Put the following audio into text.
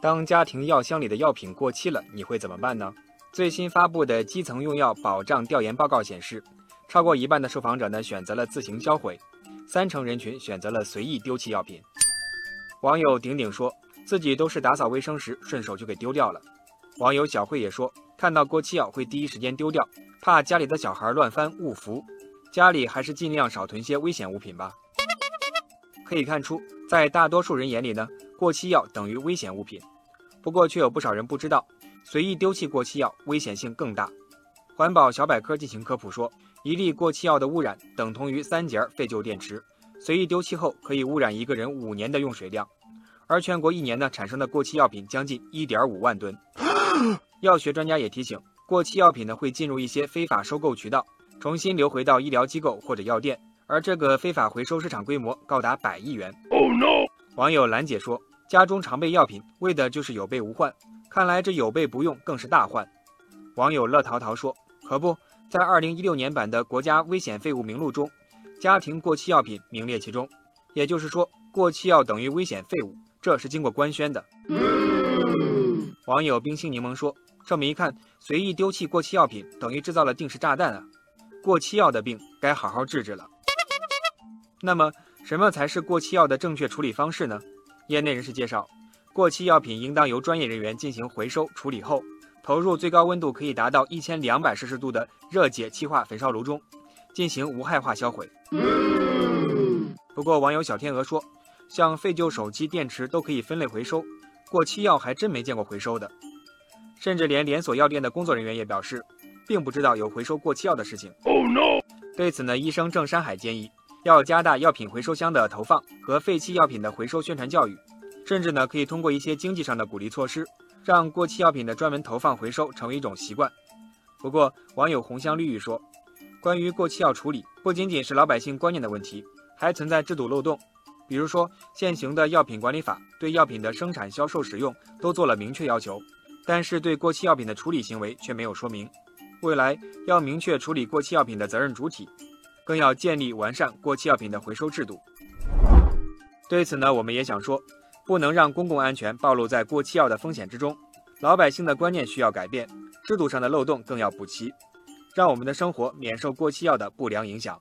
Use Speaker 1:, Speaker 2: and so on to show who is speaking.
Speaker 1: 当家庭药箱里的药品过期了，你会怎么办呢？最新发布的基层用药保障调研报告显示，超过一半的受访者呢选择了自行销毁，三成人群选择了随意丢弃药品。网友顶顶说自己都是打扫卫生时顺手就给丢掉了。网友小慧也说，看到过期药会第一时间丢掉，怕家里的小孩乱翻误服。家里还是尽量少囤些危险物品吧。可以看出，在大多数人眼里呢，过期药等于危险物品。不过，却有不少人不知道，随意丢弃过期药危险性更大。环保小百科进行科普说，一粒过期药的污染等同于三节废旧电池，随意丢弃后可以污染一个人五年的用水量。而全国一年呢产生的过期药品将近一点五万吨。药学专家也提醒，过期药品呢会进入一些非法收购渠道。重新流回到医疗机构或者药店，而这个非法回收市场规模高达百亿元。Oh no！网友兰姐说，家中常备药品为的就是有备无患，看来这有备不用更是大患。网友乐淘淘说，可不在二零一六年版的国家危险废物名录中，家庭过期药品名列其中，也就是说，过期药等于危险废物，这是经过官宣的。网友冰心柠檬说，这么一看，随意丢弃过期药品等于制造了定时炸弹啊！过期药的病该好好治治了。那么，什么才是过期药的正确处理方式呢？业内人士介绍，过期药品应当由专业人员进行回收处理后，投入最高温度可以达到一千两百摄氏度的热解气化焚烧炉中，进行无害化销毁。不过，网友小天鹅说，像废旧手机电池都可以分类回收，过期药还真没见过回收的。甚至连连锁药店的工作人员也表示。并不知道有回收过期药的事情。Oh no！对此呢，医生郑山海建议要加大药品回收箱的投放和废弃药品的回收宣传教育，甚至呢可以通过一些经济上的鼓励措施，让过期药品的专门投放回收成为一种习惯。不过，网友红香绿玉说，关于过期药处理，不仅仅是老百姓观念的问题，还存在制度漏洞。比如说，现行的药品管理法对药品的生产、销售、使用都做了明确要求，但是对过期药品的处理行为却没有说明。未来要明确处理过期药品的责任主体，更要建立完善过期药品的回收制度。对此呢，我们也想说，不能让公共安全暴露在过期药的风险之中。老百姓的观念需要改变，制度上的漏洞更要补齐，让我们的生活免受过期药的不良影响。